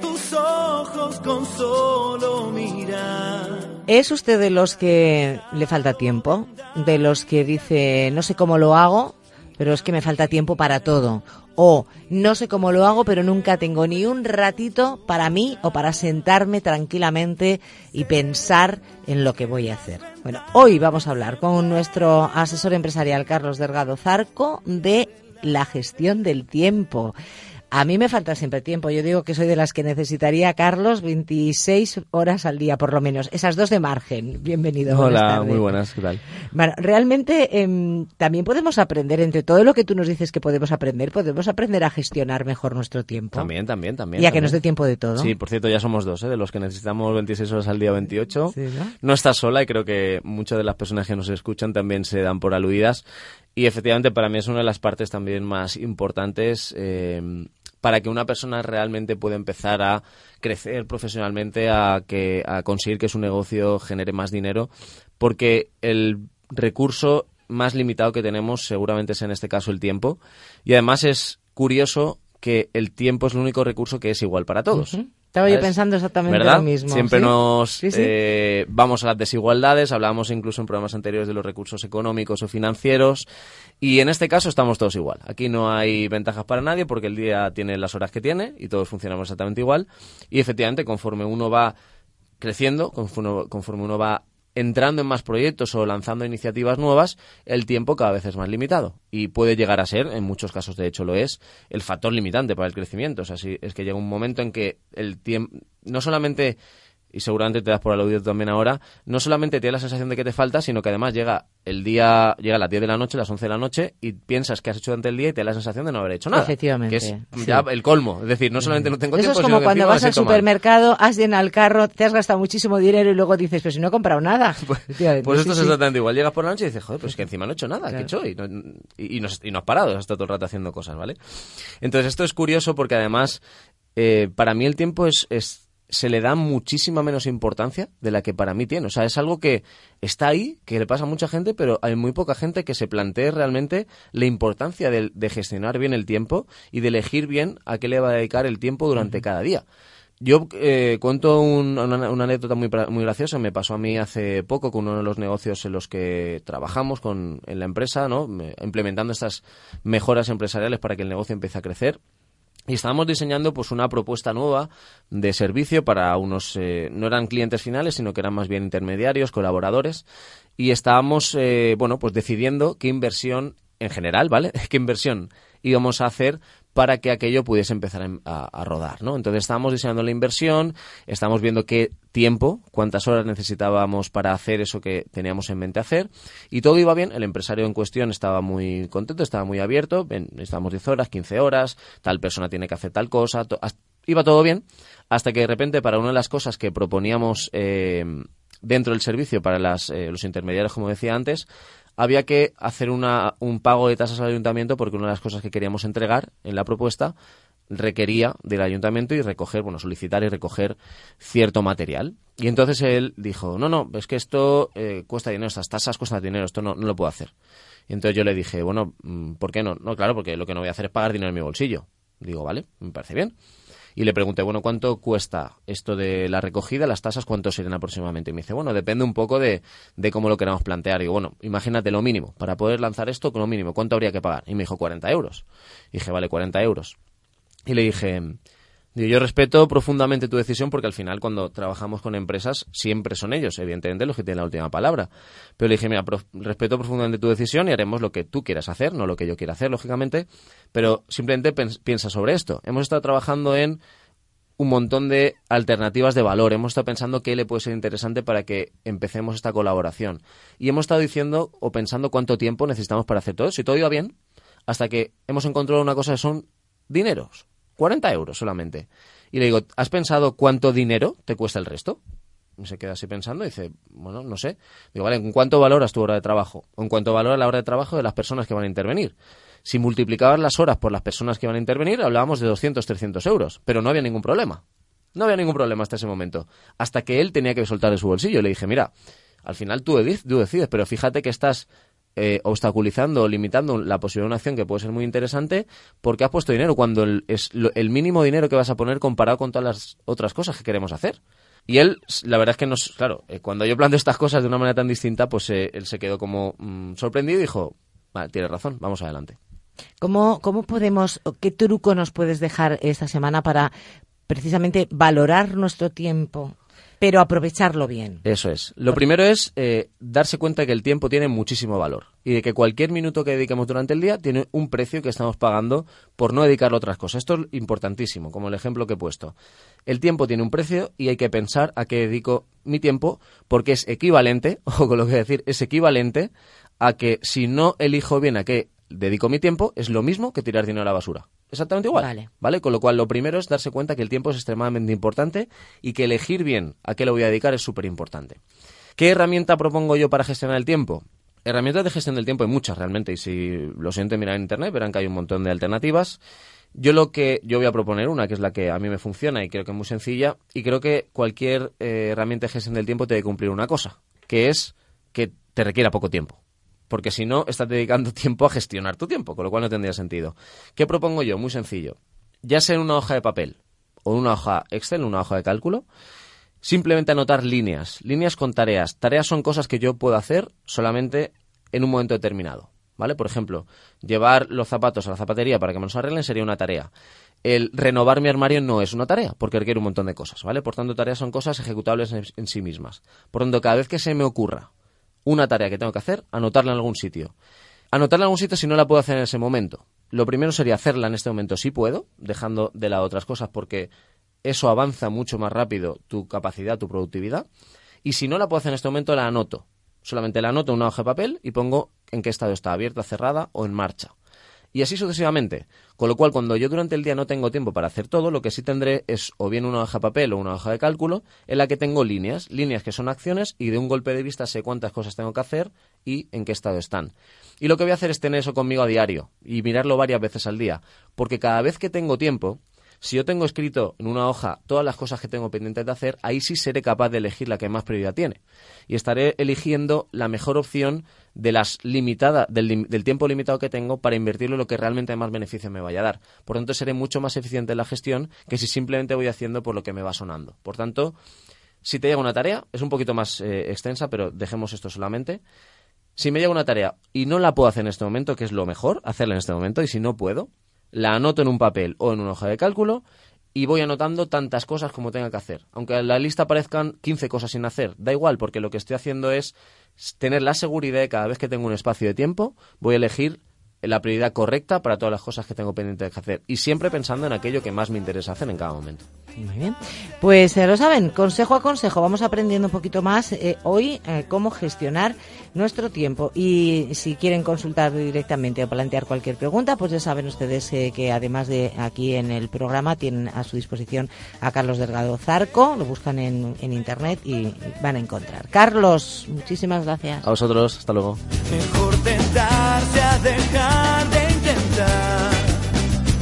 Tus ojos con solo mirar. ¿Es usted de los que le falta tiempo? ¿De los que dice, no sé cómo lo hago, pero es que me falta tiempo para todo? O no sé cómo lo hago, pero nunca tengo ni un ratito para mí o para sentarme tranquilamente y pensar en lo que voy a hacer. Bueno, hoy vamos a hablar con nuestro asesor empresarial Carlos Delgado Zarco de la gestión del tiempo. A mí me falta siempre tiempo. Yo digo que soy de las que necesitaría, Carlos, 26 horas al día, por lo menos. Esas dos de margen. Bienvenido. Hola, muy buenas, ¿qué tal? Bueno, realmente em, también podemos aprender, entre todo lo que tú nos dices que podemos aprender, podemos aprender a gestionar mejor nuestro tiempo. También, también, también. Y a que nos dé tiempo de todo. Sí, por cierto, ya somos dos, ¿eh? de los que necesitamos 26 horas al día, 28. ¿no? no estás sola y creo que muchas de las personas que nos escuchan también se dan por aludidas. Y efectivamente para mí es una de las partes también más importantes eh, para que una persona realmente pueda empezar a crecer profesionalmente, a, que, a conseguir que su negocio genere más dinero, porque el recurso más limitado que tenemos seguramente es en este caso el tiempo. Y además es curioso que el tiempo es el único recurso que es igual para todos. Estaba yo pensando exactamente lo mismo. Siempre nos Eh, vamos a las desigualdades, hablábamos incluso en programas anteriores de los recursos económicos o financieros, y en este caso estamos todos igual. Aquí no hay ventajas para nadie porque el día tiene las horas que tiene y todos funcionamos exactamente igual. Y efectivamente, conforme uno va creciendo, conforme uno va entrando en más proyectos o lanzando iniciativas nuevas, el tiempo cada vez es más limitado y puede llegar a ser, en muchos casos de hecho lo es, el factor limitante para el crecimiento. O sea, es que llega un momento en que el tiempo, no solamente y seguramente te das por aludido también ahora, no solamente tienes la sensación de que te falta, sino que además llega el día, llega a las 10 de la noche, las 11 de la noche, y piensas que has hecho durante el día y te da la sensación de no haber hecho nada. Efectivamente. Que es ya el colmo. Es decir, no solamente no tengo Eso tiempo, es como cuando vas al supermercado, has llenado el carro, te has gastado muchísimo dinero y luego dices, pero si no he comprado nada. Pues, pues esto es exactamente igual. Llegas por la noche y dices, joder, pues es que encima no he hecho nada, ¿qué he hecho? Y no, y, no, has parado, has estado todo el rato haciendo cosas, ¿vale? Entonces esto es curioso porque además, eh, para mí el tiempo es, es se le da muchísima menos importancia de la que para mí tiene. O sea, es algo que está ahí, que le pasa a mucha gente, pero hay muy poca gente que se plantee realmente la importancia de, gestionar bien el tiempo y de elegir bien a qué le va a dedicar el tiempo durante cada día. Yo eh, cuento una, anécdota muy, muy graciosa. Me pasó a mí hace poco con uno de los negocios en los que trabajamos con, en la empresa, ¿no? implementando estas mejoras empresariales para que el negocio empiece a crecer. Y estábamos diseñando pues una propuesta nueva de servicio para unos, eh, no eran clientes finales, sino que eran más bien intermediarios, colaboradores. Y estábamos, eh, bueno, pues decidiendo qué inversión en general, ¿vale? ¿Qué inversión íbamos a hacer para que aquello pudiese empezar a, rodar, ¿no? Entonces estábamos diseñando la inversión, estábamos viendo qué tiempo, cuántas horas necesitábamos para hacer eso que teníamos en mente hacer y todo iba bien, el empresario en cuestión estaba muy contento, estaba muy abierto, estábamos 10 horas, 15 horas, tal persona tiene que hacer tal cosa, iba todo bien, hasta que de repente para una de las cosas que proponíamos eh, dentro del servicio para las, eh, los intermediarios, como decía antes, había que hacer una, un pago de tasas al ayuntamiento porque una de las cosas que queríamos entregar en la propuesta requería del ayuntamiento y recoger, bueno, solicitar y recoger cierto material. Y entonces él dijo, no, no, es que esto eh, cuesta dinero, estas tasas cuestan dinero, esto no, no lo puedo hacer. Y entonces yo le dije, bueno, mm, ¿por qué no? No, claro, porque lo que no voy a hacer es pagar dinero en mi bolsillo. Digo, vale, me parece bien y le pregunté, bueno, ¿cuánto cuesta esto de la recogida? ¿Las tasas cuánto serían aproximadamente? Y me dice, bueno, depende un poco de, de cómo lo queramos plantear. Y digo, bueno, imagínate lo mínimo. Para poder lanzar esto, con lo mínimo, ¿cuánto habría que pagar? Y me dijo, 40 euros. Y dije, vale, 40 euros. Y le dije, yo respeto profundamente tu decisión porque al final cuando trabajamos con empresas siempre son ellos, evidentemente, los que tienen la última palabra. Pero le dije, mira, respeto profundamente tu decisión y haremos lo que tú quieras hacer, no lo que yo quiera hacer, lógicamente, pero simplemente piensa sobre esto. Hemos estado trabajando en un montón de alternativas de valor. Hemos estado pensando qué le puede ser interesante para que empecemos esta colaboración. Y hemos estado diciendo o pensando cuánto tiempo necesitamos para hacer todo eso. Y todo iba bien, hasta que hemos encontrado una cosa que son dineros, 40 euros solamente. Y le digo, ¿has pensado cuánto dinero te cuesta el resto? Y se queda así pensando y dice, bueno, no sé. Digo, vale, ¿en cuánto valoras tu hora de trabajo? ¿O en cuánto valora la hora de trabajo de las personas que van a intervenir? Si multiplicabas las horas por las personas que van a intervenir, hablábamos de 200, 300 euros, pero no había ningún problema. No había ningún problema hasta ese momento. Hasta que él tenía que soltar de su bolsillo. Le dije, mira, al final tú, decides, pero fíjate que estás eh, obstaculizando o limitando la posibilidad de una acción que puede ser muy interesante porque has puesto dinero cuando es el mínimo dinero que vas a poner comparado con todas las otras cosas que queremos hacer. Y él, la verdad es que nos, claro, eh, cuando yo planteo estas cosas de una manera tan distinta, pues eh, él se quedó como mm, sorprendido y dijo, vale, tienes razón, vamos adelante. ¿Cómo, ¿Cómo podemos, qué truco nos puedes dejar esta semana para precisamente valorar nuestro tiempo pero aprovecharlo bien. Eso es. Lo primero es eh, darse cuenta de que el tiempo tiene muchísimo valor y de que cualquier minuto que dediquemos durante el día tiene un precio que estamos pagando por no dedicarlo a otras cosas. Esto es importantísimo, como el ejemplo que he puesto. El tiempo tiene un precio y hay que pensar a qué dedico mi tiempo porque es equivalente, o con lo que decir, es equivalente a que si no elijo bien a qué dedico mi tiempo, es lo mismo que tirar dinero a la basura exactamente igual. Vale. vale. Con lo cual, lo primero es darse cuenta que el tiempo es extremadamente importante y que elegir bien a qué lo voy a dedicar es súper importante. ¿Qué herramienta propongo yo para gestionar el tiempo? Herramientas de gestión del tiempo hay muchas realmente y si lo sienten mirar en internet verán que hay un montón de alternativas. Yo lo que yo voy a proponer una que es la que a mí me funciona y creo que es muy sencilla y creo que cualquier eh, herramienta de gestión del tiempo te debe cumplir una cosa, que es que te requiera poco tiempo porque si no, estás dedicando tiempo a gestionar tu tiempo, con lo cual no tendría sentido. ¿Qué propongo yo? Muy sencillo. Ya sea en una hoja de papel o en una hoja Excel, una hoja de cálculo, simplemente anotar líneas, líneas con tareas. Tareas son cosas que yo puedo hacer solamente en un momento determinado. ¿Vale? Por ejemplo, llevar los zapatos a la zapatería para que me los arreglen sería una tarea. El renovar mi armario no es una tarea, porque requiere un montón de cosas, ¿vale? Por tanto, tareas son cosas ejecutables en, sí mismas. Por tanto, cada vez que se me ocurra una tarea que tengo que hacer, anotarla en algún sitio. Anotarla en algún sitio si no la puedo hacer en ese momento. Lo primero sería hacerla en este momento si puedo, dejando de lado otras cosas porque eso avanza mucho más rápido tu capacidad, tu productividad. Y si no la puedo hacer en este momento, la anoto. Solamente la anoto en una hoja de papel y pongo en qué estado está, abierta, cerrada o en marcha y así sucesivamente. Con lo cual, cuando yo durante el día no tengo tiempo para hacer todo, lo que sí tendré es o bien una hoja de papel o una hoja de cálculo en la que tengo líneas, líneas que son acciones y de un golpe de vista sé cuántas cosas tengo que hacer y en qué estado están. Y lo que voy a hacer es tener eso conmigo a diario y mirarlo varias veces al día, porque cada vez que tengo tiempo, si yo tengo escrito en una hoja todas las cosas que tengo pendientes de hacer, ahí sí seré capaz de elegir la que más prioridad tiene. Y estaré eligiendo la mejor opción de las limitadas, del, tiempo limitado que tengo para invertirlo en lo que realmente más beneficio me vaya a dar. Por tanto, seré mucho más eficiente en la gestión que si simplemente voy haciendo por lo que me va sonando. Por tanto, si te llega una tarea, es un poquito más eh, extensa, pero dejemos esto solamente. Si me llega una tarea y no la puedo hacer en este momento, que es lo mejor, hacerla en este momento, y si no puedo, la anoto en un papel o en una hoja de cálculo y voy anotando tantas cosas como tenga que hacer. Aunque en la lista aparezcan 15 cosas sin hacer, da igual, porque lo que estoy haciendo es tener la seguridad de cada vez que tengo un espacio de tiempo, voy a elegir la prioridad correcta para todas las cosas que tengo pendientes de hacer y siempre pensando en aquello que más me interesa hacer en cada momento. Muy bien. Pues eh, lo saben, consejo a consejo, vamos aprendiendo un poquito más eh, hoy eh, cómo gestionar nuestro tiempo. Y si quieren consultar directamente o plantear cualquier pregunta, pues ya saben ustedes que además de aquí en el programa tienen a su disposición a Carlos Delgado Zarco, lo buscan en, en internet y van a encontrar. Carlos, muchísimas gracias. A vosotros, hasta luego. Mejor